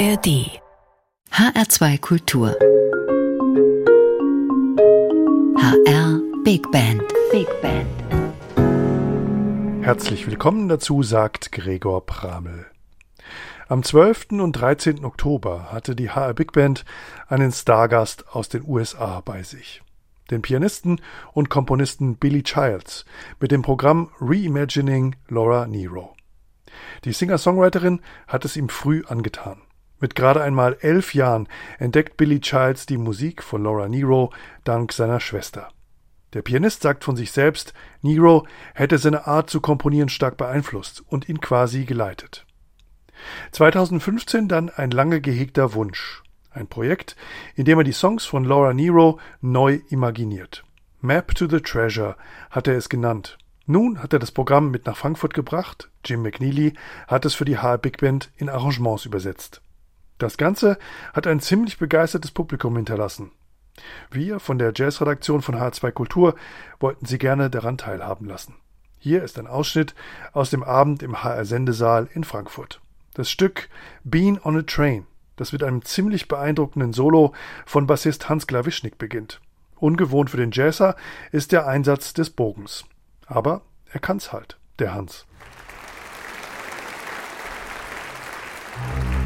ARD HR2 Kultur HR Big Band Big Band Herzlich willkommen dazu, sagt Gregor Pramel. Am 12. und 13. Oktober hatte die HR Big Band einen Stargast aus den USA bei sich. Den Pianisten und Komponisten Billy Childs mit dem Programm Reimagining Laura Nero. Die Singer-Songwriterin hat es ihm früh angetan. Mit gerade einmal elf Jahren entdeckt Billy Childs die Musik von Laura Nero dank seiner Schwester. Der Pianist sagt von sich selbst, Nero hätte seine Art zu komponieren stark beeinflusst und ihn quasi geleitet. 2015 dann ein lange gehegter Wunsch. Ein Projekt, in dem er die Songs von Laura Nero neu imaginiert. Map to the Treasure hat er es genannt. Nun hat er das Programm mit nach Frankfurt gebracht. Jim McNeely hat es für die HR Big Band in Arrangements übersetzt. Das Ganze hat ein ziemlich begeistertes Publikum hinterlassen. Wir von der Jazzredaktion von H2 Kultur wollten Sie gerne daran teilhaben lassen. Hier ist ein Ausschnitt aus dem Abend im HR Sendesaal in Frankfurt. Das Stück Bean on a Train, das mit einem ziemlich beeindruckenden Solo von Bassist Hans Glawischnik beginnt. Ungewohnt für den Jazzer ist der Einsatz des Bogens. Aber er kann's halt, der Hans. and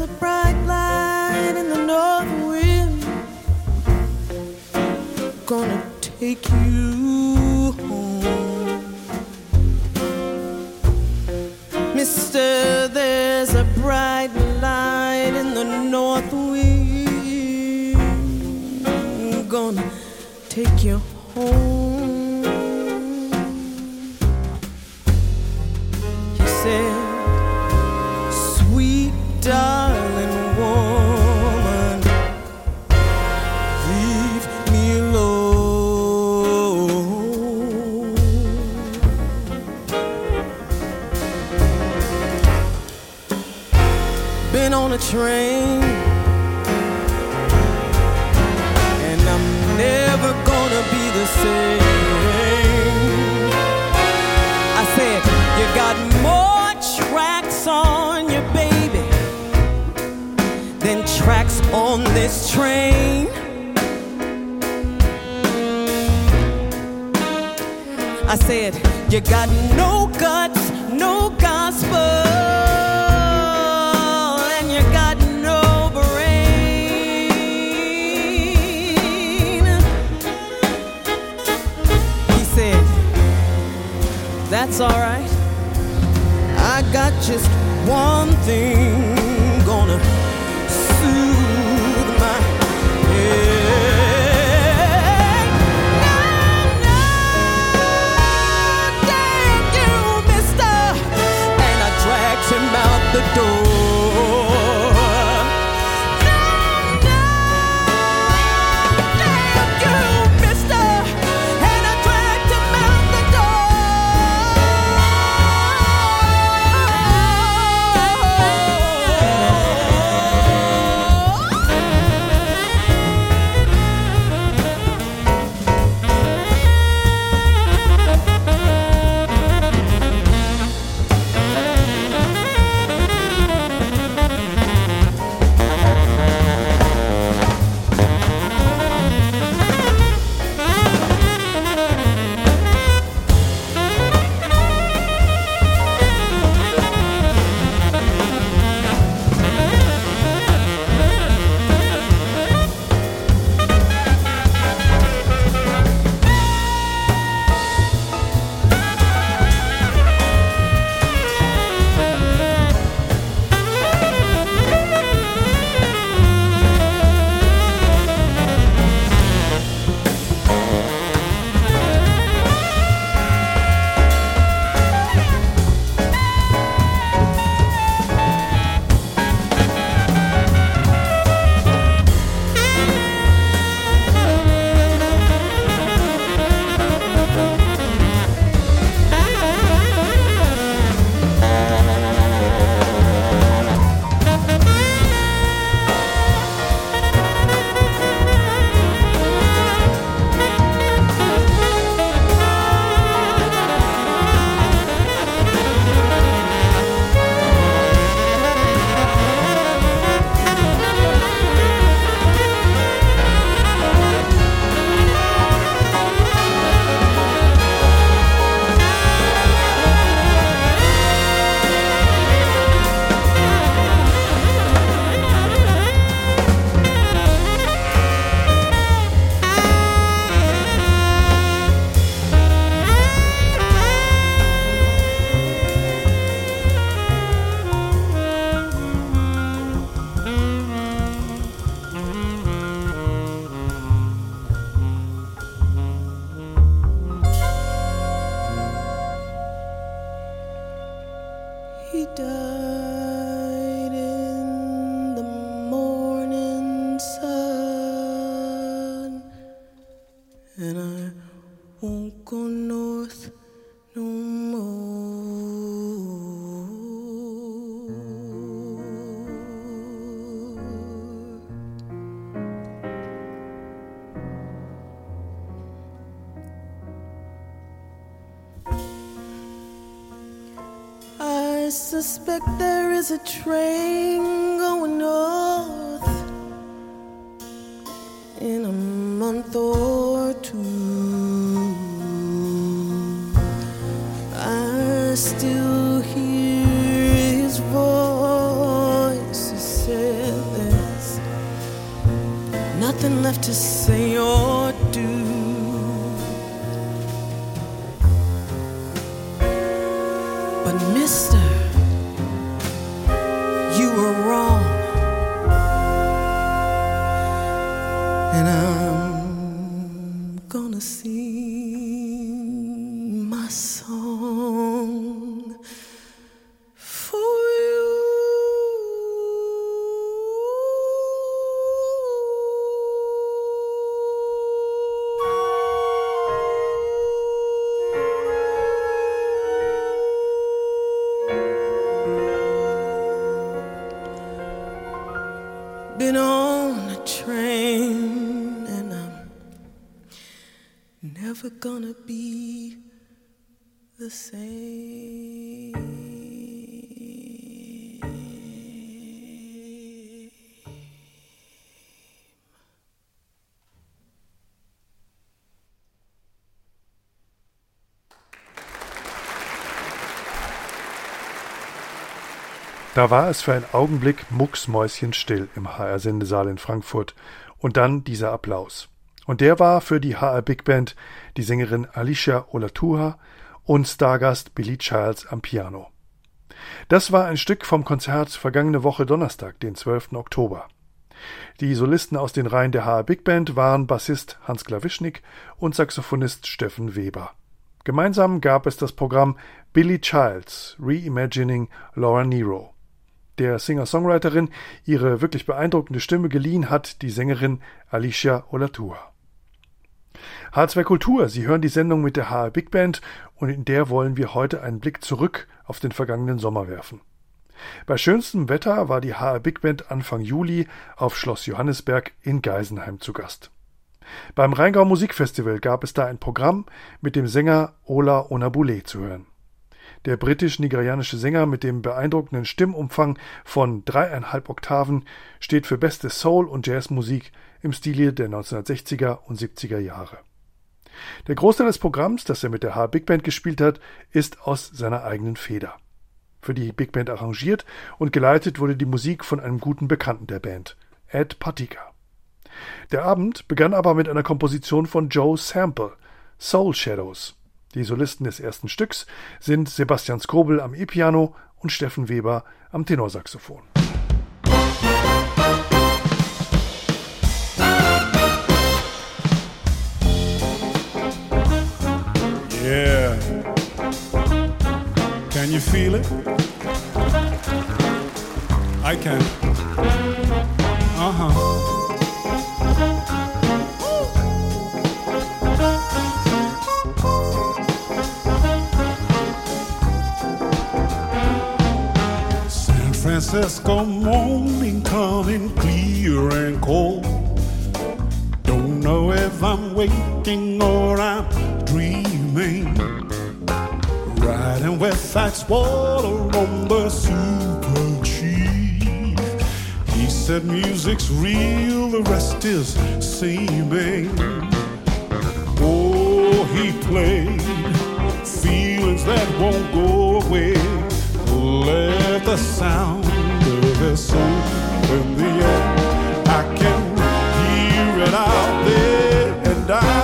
a bright light in the north wind. Gonna take you home, Mister. train. And I'm never gonna be the same. I said, You got more tracks on your baby than tracks on this train. I said, You got no guts, no gospel. alright. I got just one thing. Suspect there is a train going north in a month or never gonna be the same. Da war es für einen Augenblick mucksmäuschenstill im HR-Sendesaal in Frankfurt und dann dieser Applaus. Und der war für die HR Big Band die Sängerin Alicia Olatua und Stargast Billy Childs am Piano. Das war ein Stück vom Konzert vergangene Woche Donnerstag, den 12. Oktober. Die Solisten aus den Reihen der HR Big Band waren Bassist Hans Klawischnik und Saxophonist Steffen Weber. Gemeinsam gab es das Programm Billy Childs Reimagining Laura Nero. Der Singer-Songwriterin ihre wirklich beeindruckende Stimme geliehen hat die Sängerin Alicia Olatua. H2 Kultur, Sie hören die Sendung mit der HR Big Band und in der wollen wir heute einen Blick zurück auf den vergangenen Sommer werfen. Bei schönstem Wetter war die HR Big Band Anfang Juli auf Schloss Johannisberg in Geisenheim zu Gast. Beim Rheingau Musikfestival gab es da ein Programm mit dem Sänger Ola Onabule zu hören. Der britisch-nigerianische Sänger mit dem beeindruckenden Stimmumfang von dreieinhalb Oktaven steht für beste Soul- und Jazzmusik im Stile der 1960er und 70er Jahre. Der Großteil des Programms, das er mit der H Big Band gespielt hat, ist aus seiner eigenen Feder. Für die Big Band arrangiert und geleitet wurde die Musik von einem guten Bekannten der Band, Ed Patika. Der Abend begann aber mit einer Komposition von Joe Sample, Soul Shadows. Die Solisten des ersten Stücks sind Sebastian Skrobel am E-Piano und Steffen Weber am Tenorsaxophon. You feel it? I can. Uh huh. San Francisco morning coming clear and cold. Don't know if I'm waking or I'm with Fats Waller on the Super Chief. He said music's real, the rest is seeming. Oh, he played feelings that won't go away. Let the sound of his soul in the air. I can hear it out there, and I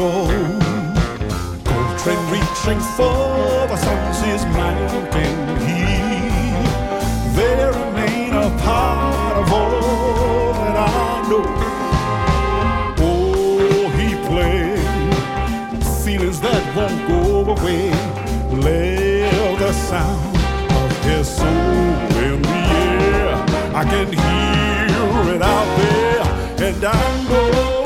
Gold train reaching for the sun's his mountain heat. They remain a part of all that I know. Oh, he played feelings that won't go away. Let the sound of his soul in the air. I can hear it out there, and I know.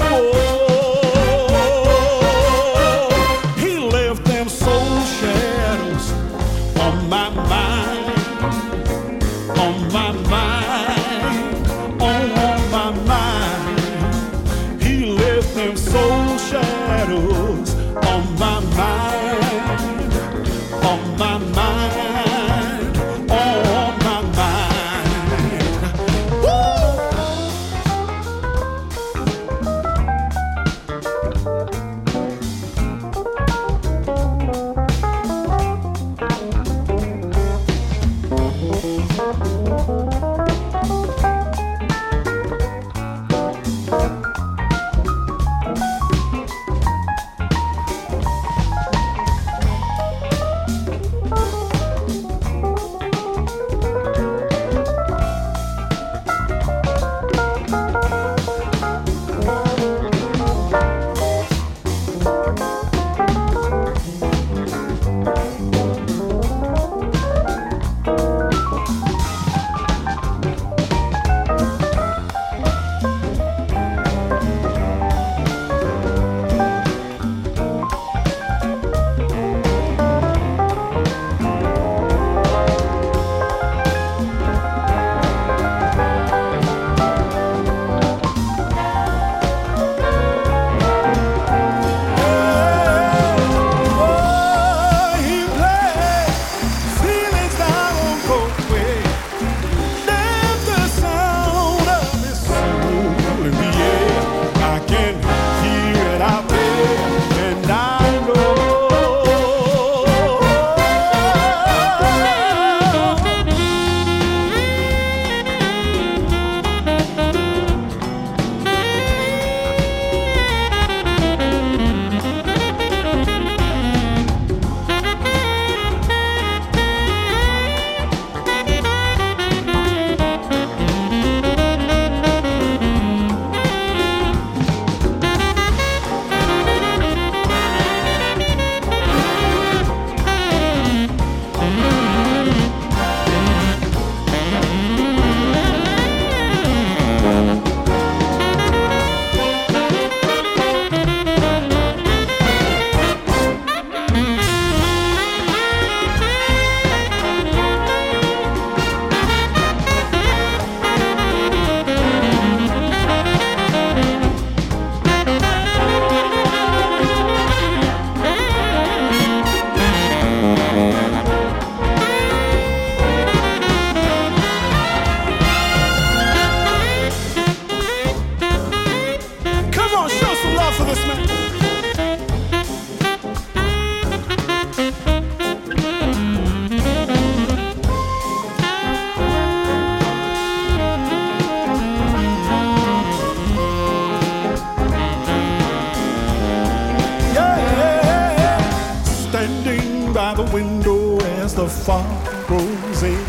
The window as the fog grows in.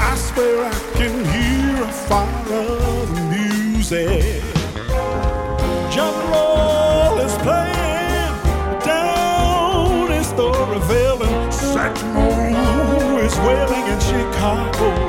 I swear I can hear a fire of music. John Roll is playing down in Storyville and Satchmo is wailing in Chicago.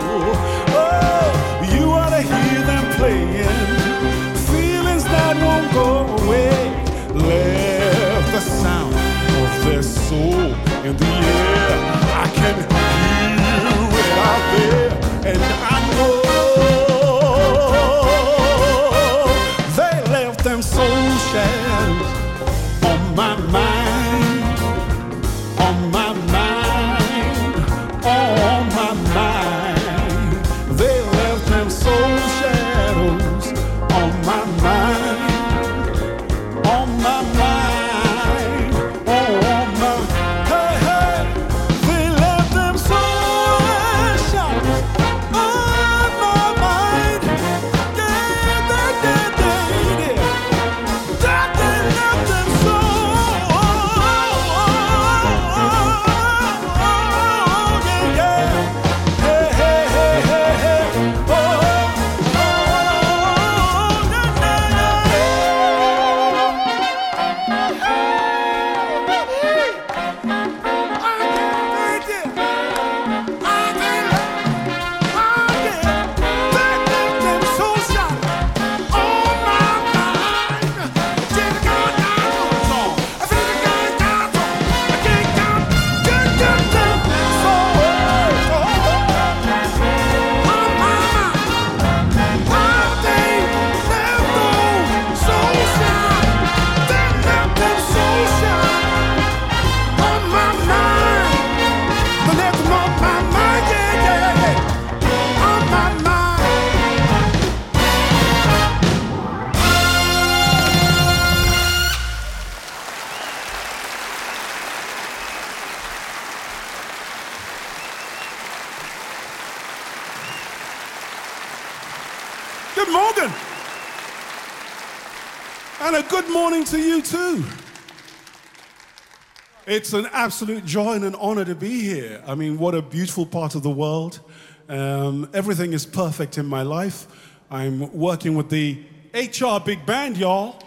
It's an absolute joy and an honor to be here. I mean, what a beautiful part of the world. Um, everything is perfect in my life. I'm working with the HR Big Band, y'all.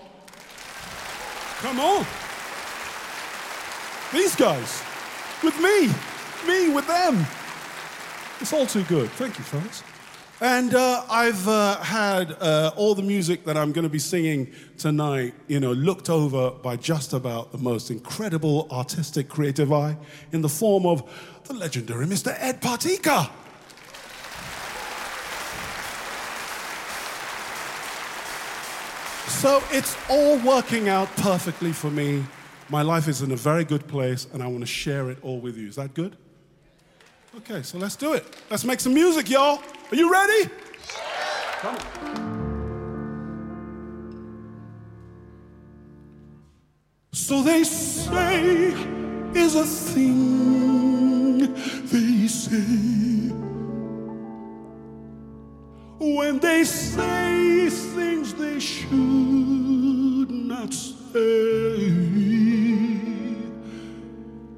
Come on. These guys, with me, me with them. It's all too good. Thank you, fellas. And uh, I've uh, had uh, all the music that I'm going to be singing tonight, you know, looked over by just about the most incredible artistic creative eye in the form of the legendary Mr. Ed Partyka. So it's all working out perfectly for me. My life is in a very good place, and I want to share it all with you. Is that good? Okay, so let's do it. Let's make some music, y'all. Are you ready? Come. So they say is a thing they say when they say things they should not say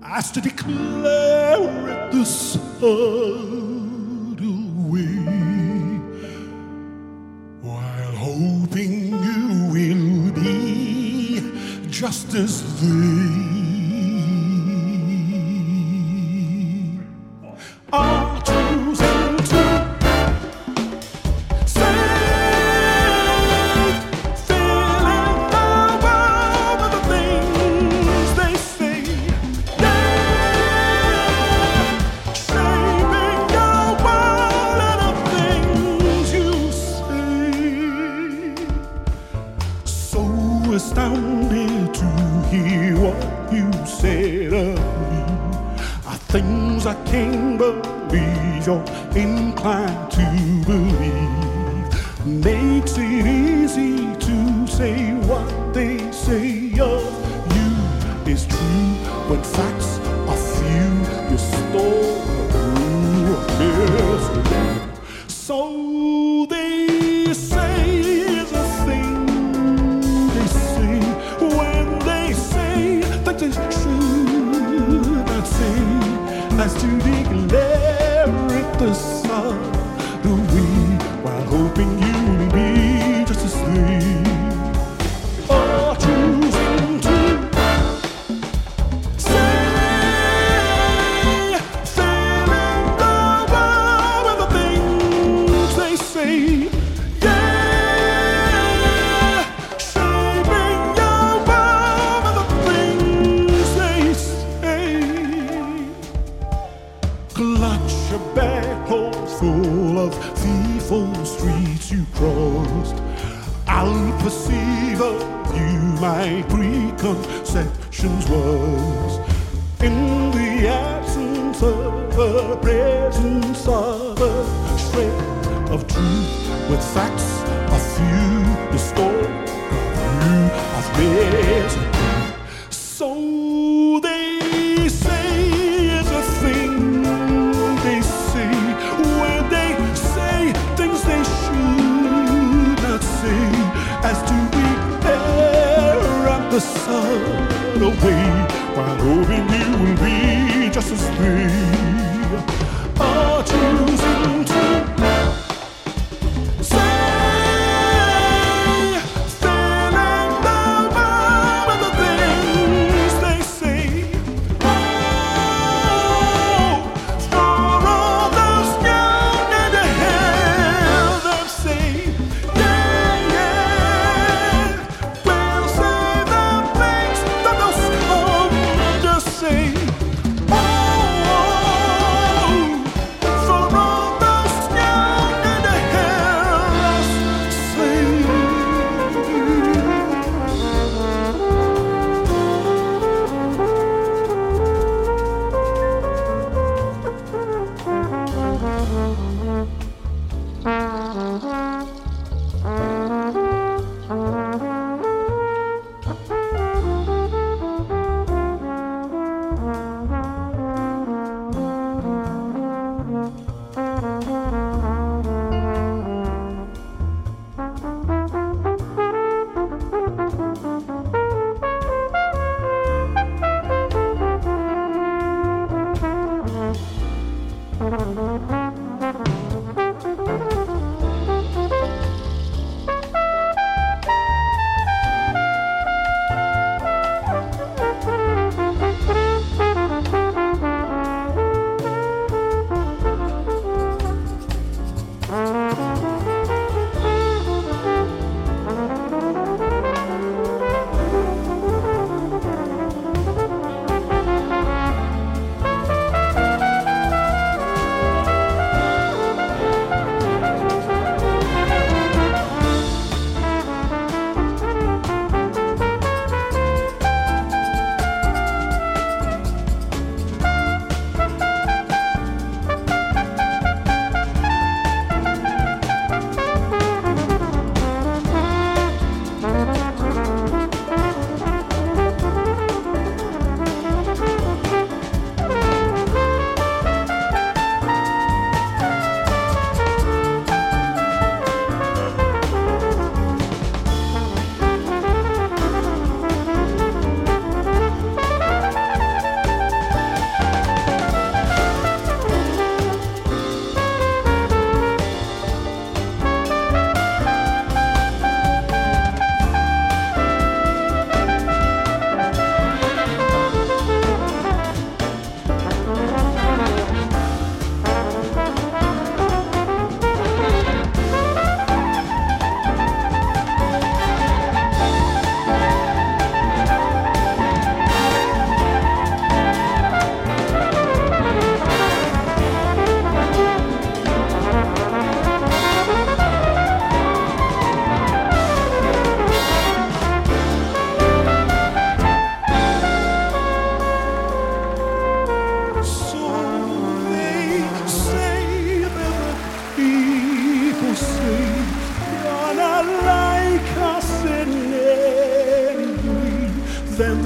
as to declare it the subtle while hoping you will be just as they facts a few distort you of residue. So they say is a thing they say when they say things they should not say as to be fair at the subtle way while hoping you will be just as they are ah.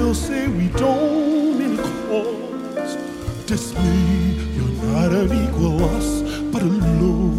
They'll say we don't any cause dismay. You're not an equal us, but a low.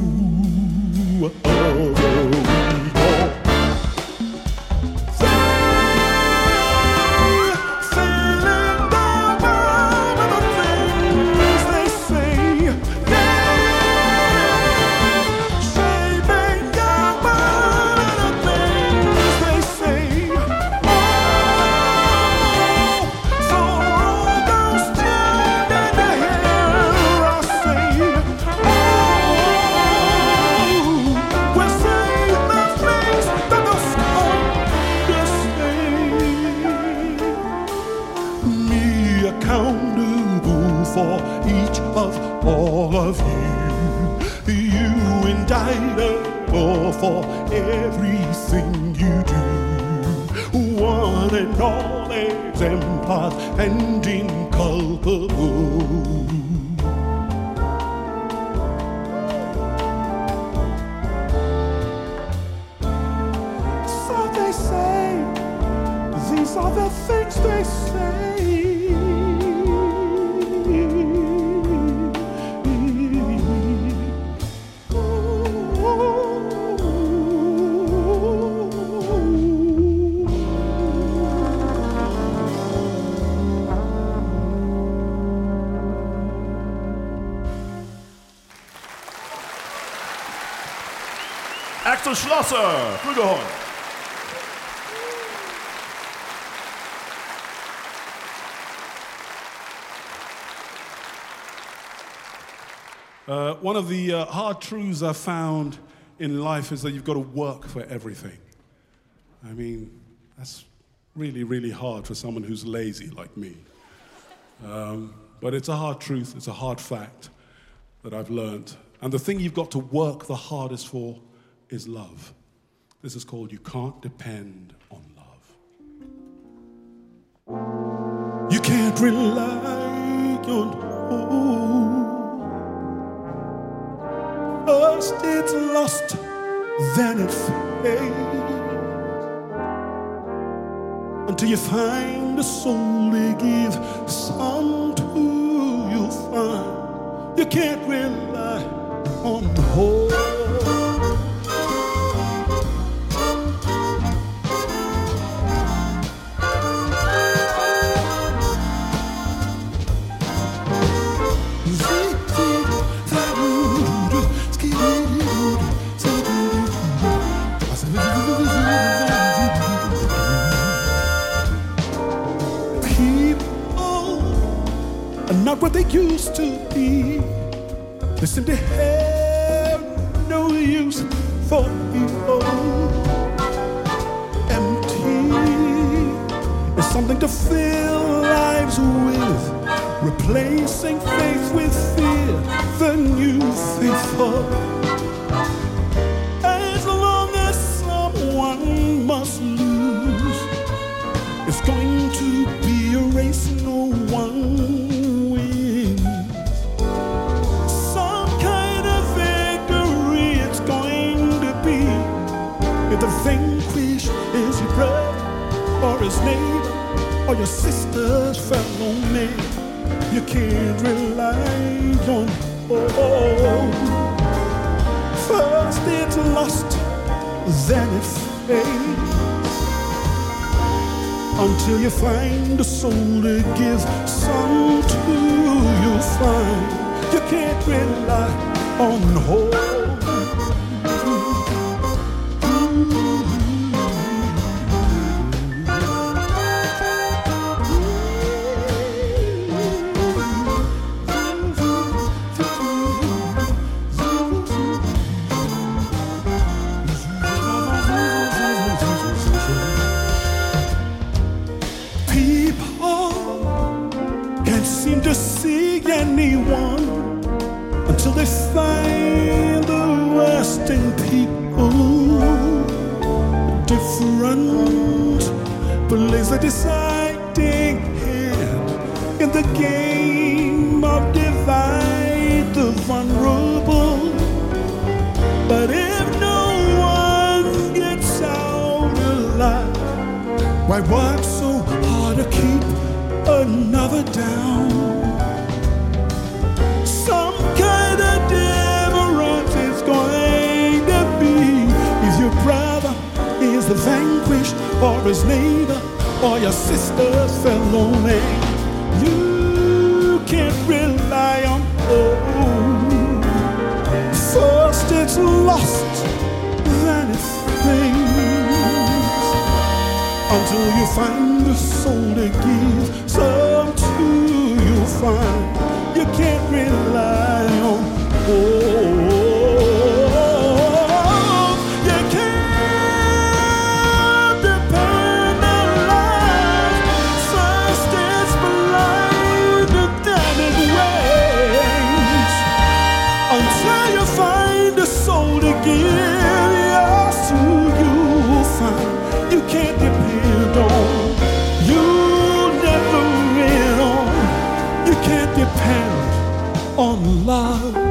One of the uh, hard truths I found in life is that you've got to work for everything. I mean, that's really, really hard for someone who's lazy like me. Um, but it's a hard truth, it's a hard fact that I've learned. And the thing you've got to work the hardest for is love. This is called You Can't Depend on Love. You can't rely on hope. First it's lost, then it fades. Until you find a soul to give some to, you'll find you can't rely on hope. Not what they used to be. They to have no use for people. Empty is something to fill lives with, replacing faith with fear, the new faithful. Your sister's fellow man, you can't rely on hope. First it's lost, then it fades until you find a soul to give some to. You'll find you can't rely on hope. A deciding hand in the game of divide the vulnerable. But if no one gets out alive, Why work so hard to keep another down? Some kind of deliverance is going to be. If your brother is the vanquished, or his neighbor, or your sisters fell lonely, you can't rely on hope. First it's lost, then it's things until you find the soul to give some to you find. You can't rely on oh until you find a soul to give? To you find. You can't depend on. You'll never win on you can't depend on love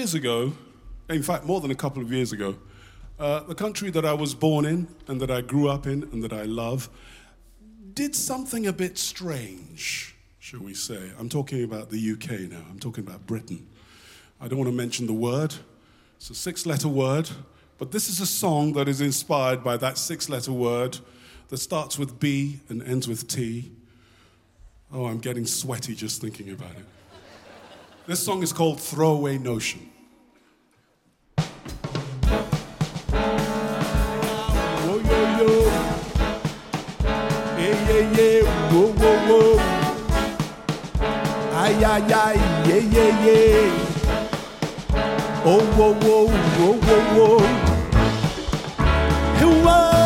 years ago, in fact, more than a couple of years ago, uh, the country that I was born in and that I grew up in and that I love did something a bit strange, shall we say. I'm talking about the UK now, I'm talking about Britain. I don't want to mention the word, it's a six letter word, but this is a song that is inspired by that six letter word that starts with B and ends with T. Oh, I'm getting sweaty just thinking about it. This song is called Throwaway Notion. Ay, ay. Yeah, yeah, yeah. Oh, oh, oh, oh, whoa, whoa, whoa, whoa, whoa. Whoa.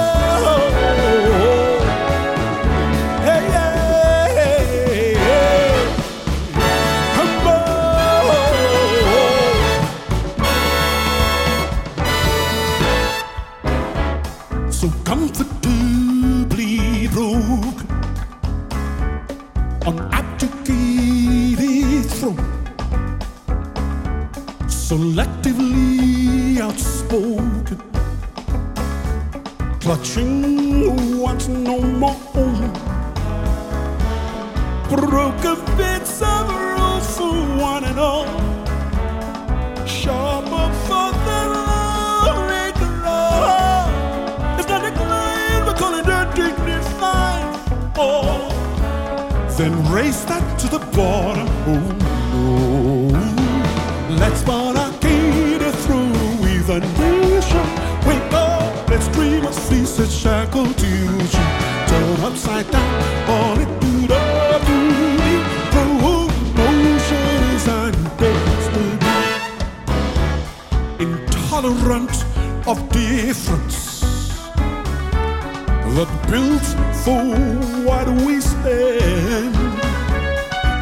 Selectively outspoken, clutching what's no more own, broken bits of rules for one and all, sharper for the lonely. It's not a claim, we're calling it dignified. Oh, then race that to the border. Oh no, let's through with a nation. Wake up, let's dream of cease its shackled future. Turn upside down, all it do the booty. Promotions and destiny intolerant of difference that built for what we stand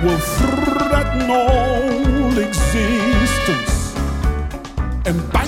will threaten all existence and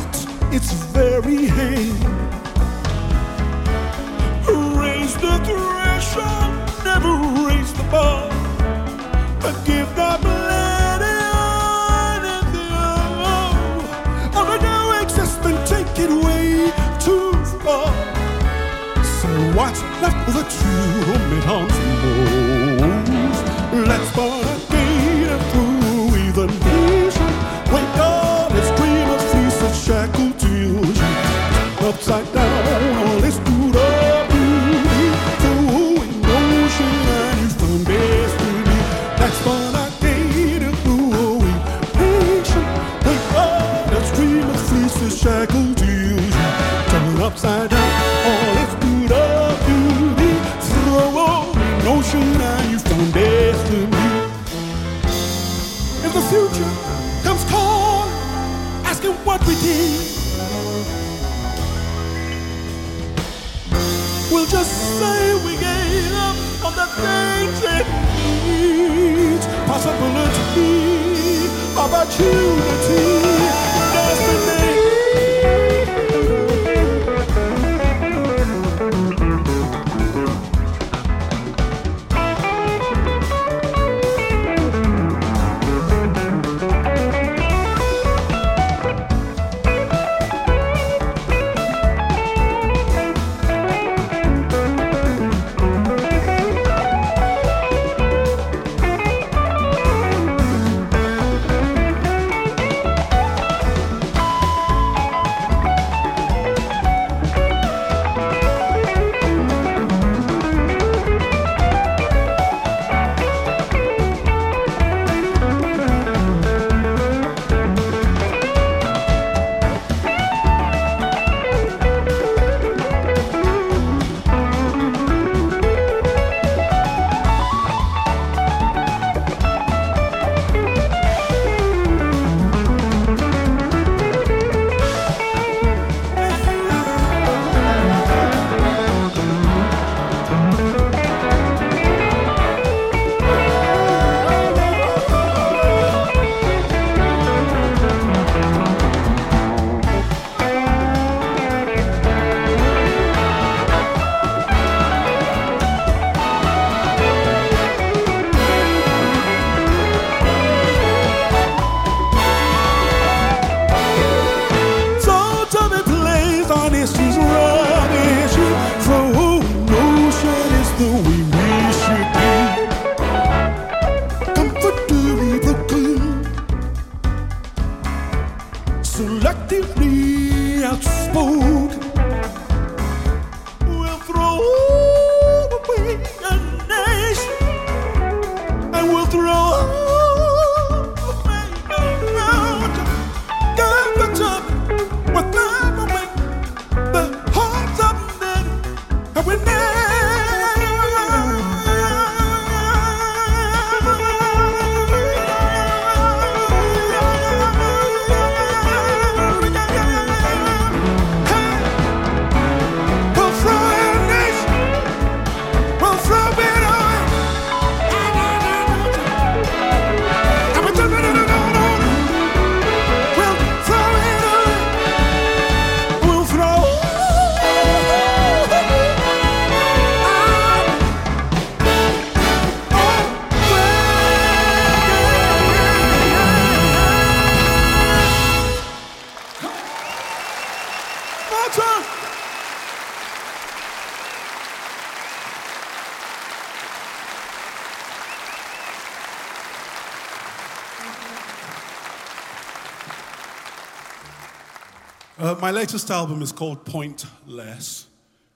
my latest album is called Pointless.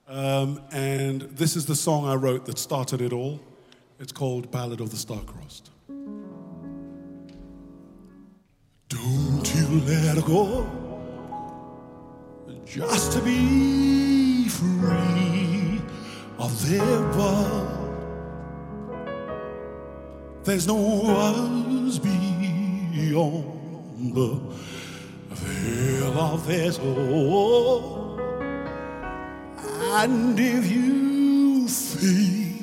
Um, and this is the song I wrote that started it all. It's called Ballad of the Starcrossed. Don't you let go just to be free of their world. There's no us beyond the fill of this hole. And if you feed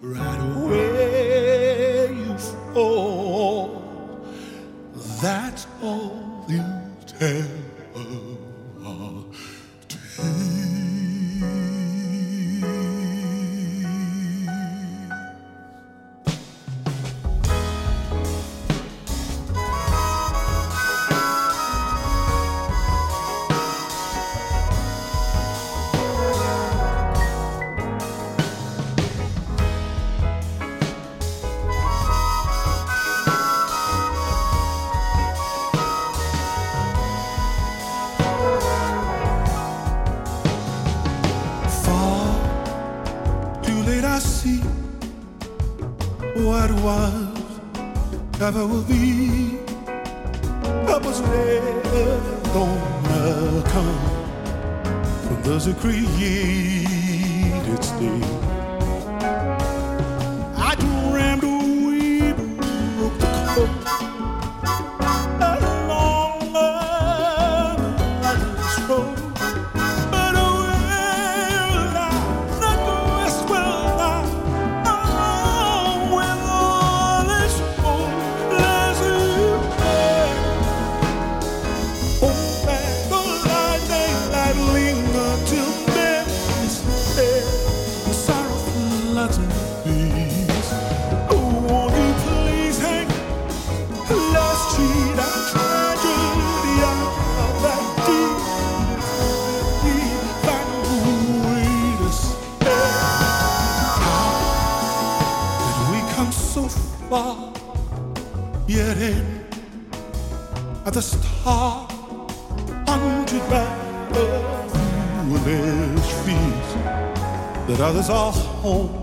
right where you fall, that's all you tell. i will be, that was never on the come from those who created thee. others are home.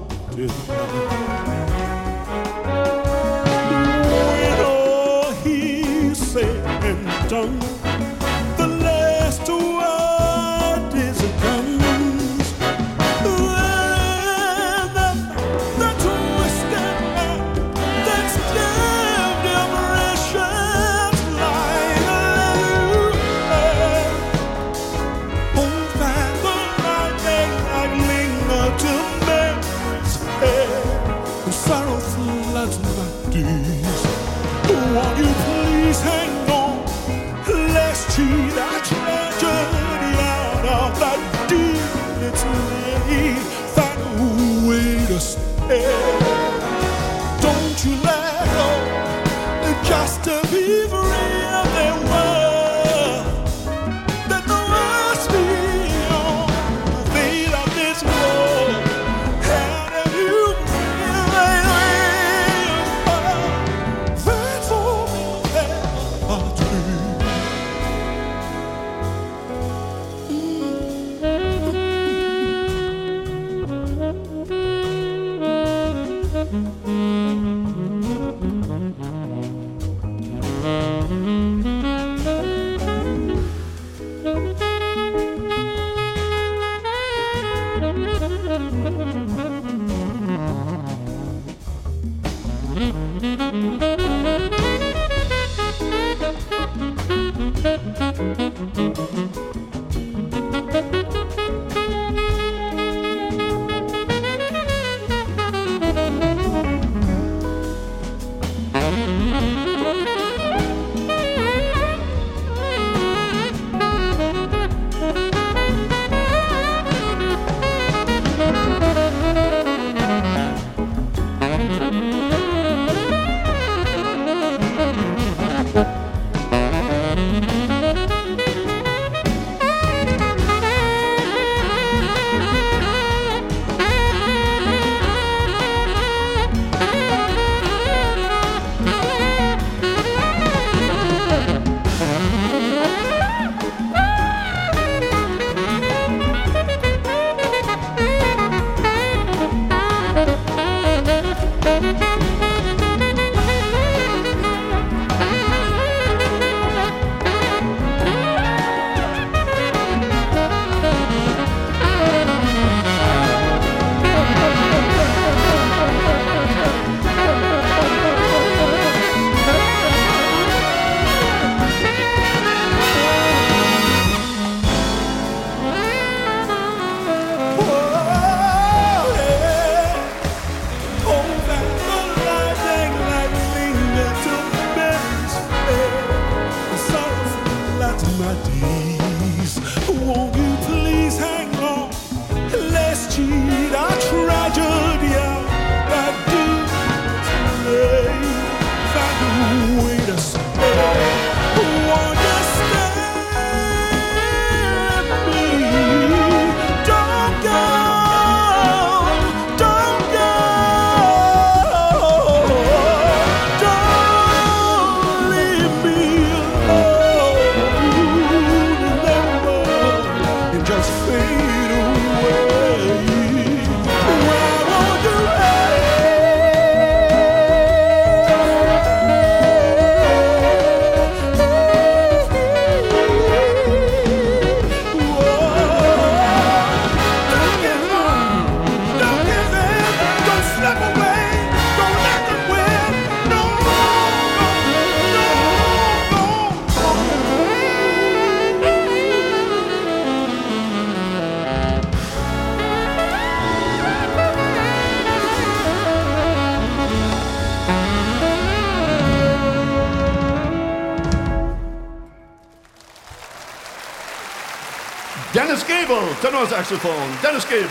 Tenorsaxophon, Dennis Gable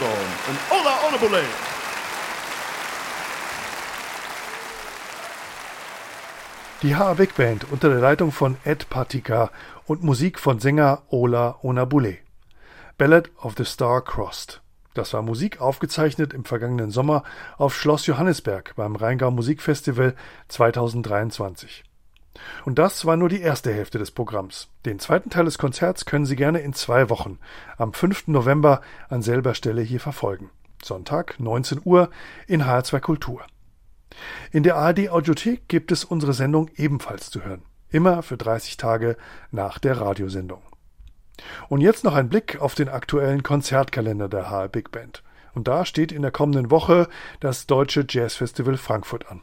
und Ola Onabule. Die HR Big Band unter der Leitung von Ed Patika und Musik von Sänger Ola Onabule. Ballad of the Star Crossed. Das war Musik aufgezeichnet im vergangenen Sommer auf Schloss Johannisberg beim Rheingau Musikfestival 2023. Und das war nur die erste Hälfte des Programms. Den zweiten Teil des Konzerts können Sie gerne in zwei Wochen, am 5. November, an selber Stelle hier verfolgen. Sonntag, 19 Uhr, in HR2 Kultur. In der ARD Audiothek gibt es unsere Sendung ebenfalls zu hören. Immer für 30 Tage nach der Radiosendung. Und jetzt noch ein Blick auf den aktuellen Konzertkalender der HR Big Band. Und da steht in der kommenden Woche das Deutsche Jazz Festival Frankfurt an.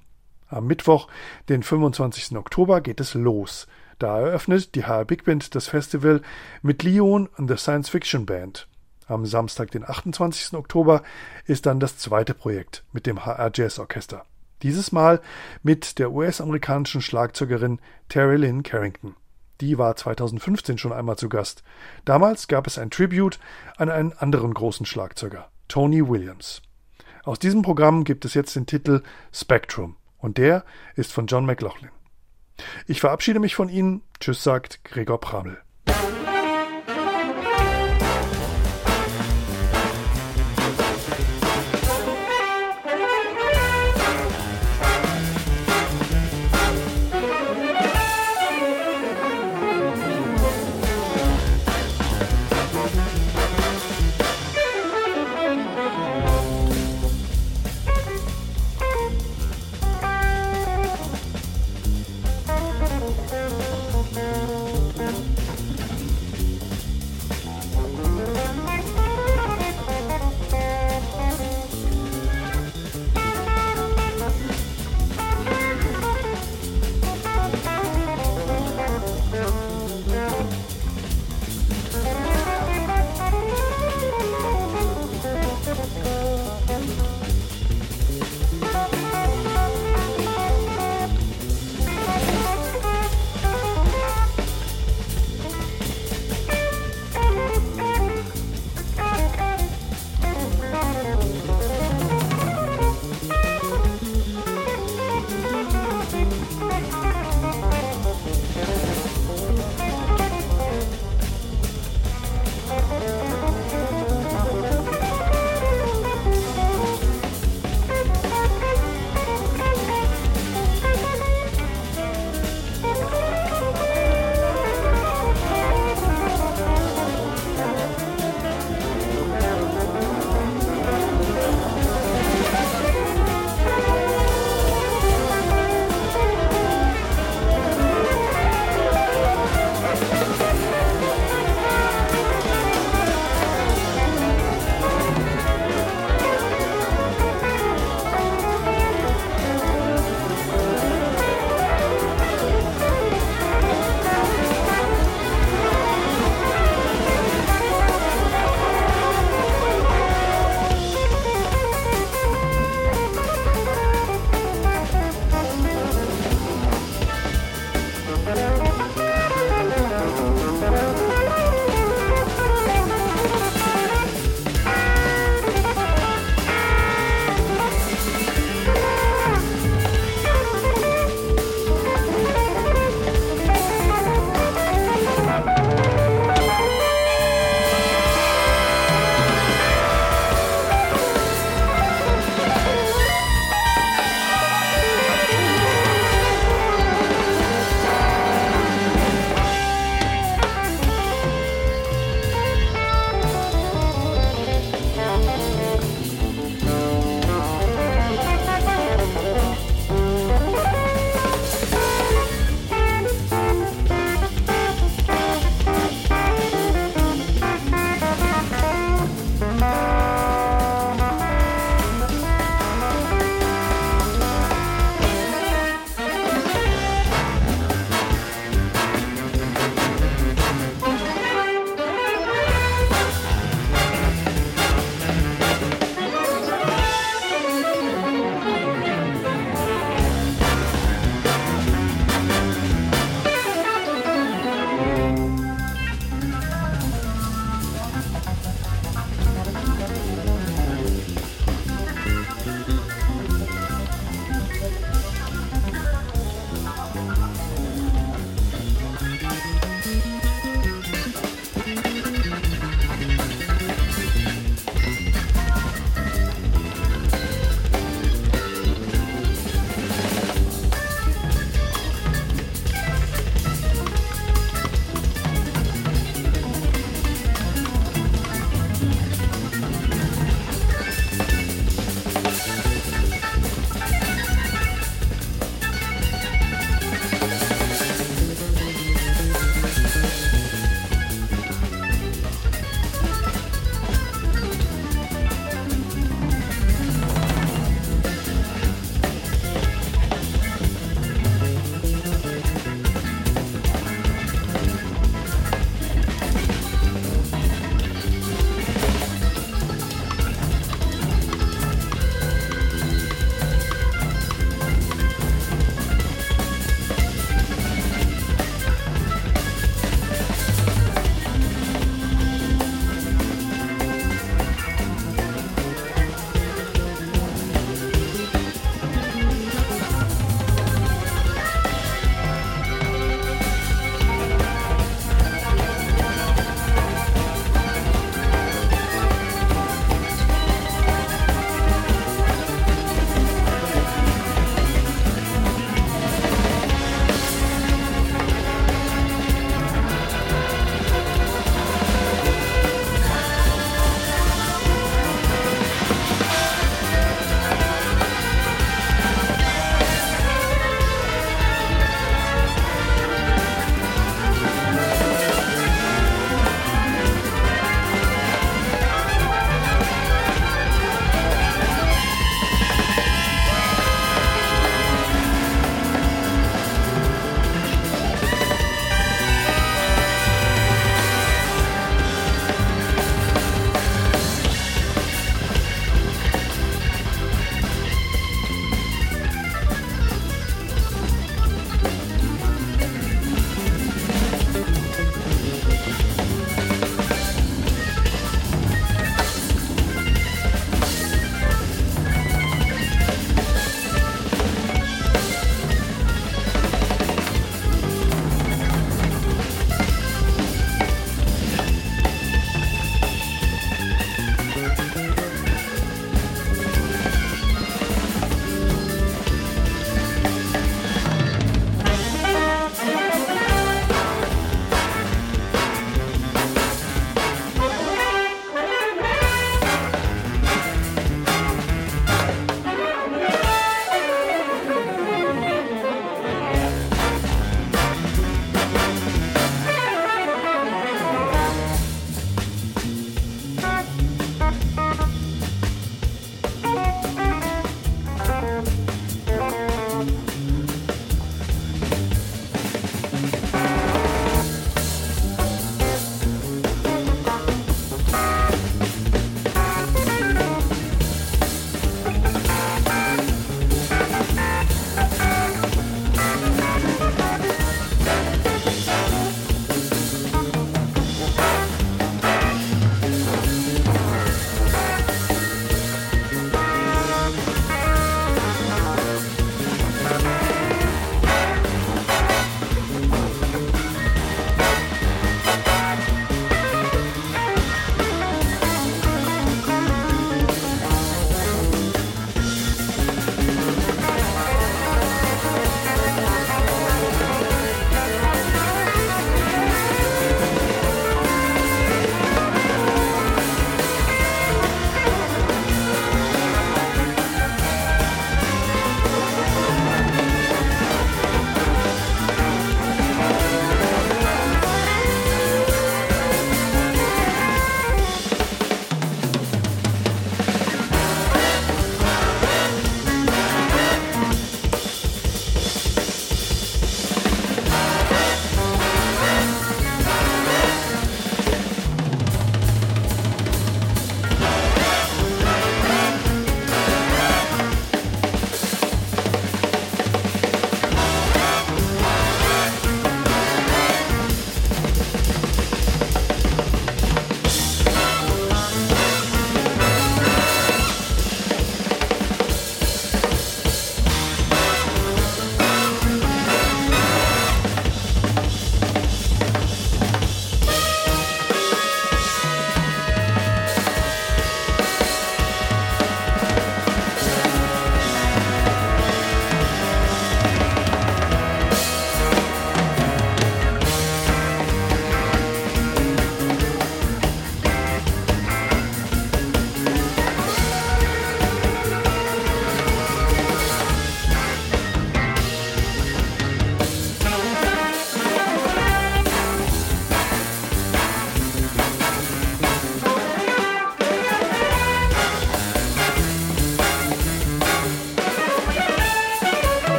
Am Mittwoch, den 25. Oktober, geht es los. Da eröffnet die HR Big Band das Festival mit Leon und the Science Fiction Band. Am Samstag, den 28. Oktober, ist dann das zweite Projekt mit dem HR Jazz Orchester. Dieses Mal mit der US-amerikanischen Schlagzeugerin Terry Lynn Carrington. Die war 2015 schon einmal zu Gast. Damals gab es ein Tribute an einen anderen großen Schlagzeuger, Tony Williams. Aus diesem Programm gibt es jetzt den Titel Spectrum und der ist von John McLaughlin. Ich verabschiede mich von Ihnen. Tschüss, sagt Gregor Pramel.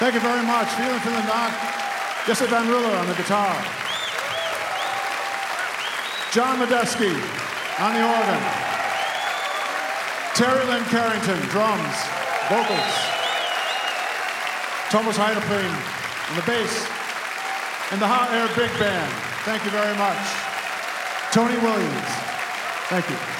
Thank you very much. Feeling Vielen, vielen Dank. Jesse van Ruller on the guitar. John Medeski on the organ. Terri Lyne Carrington, drums, vocals. Thomas Heidepriem on the bass. And the hr Big Band. Thank you very much. Tony Williams. Thank you.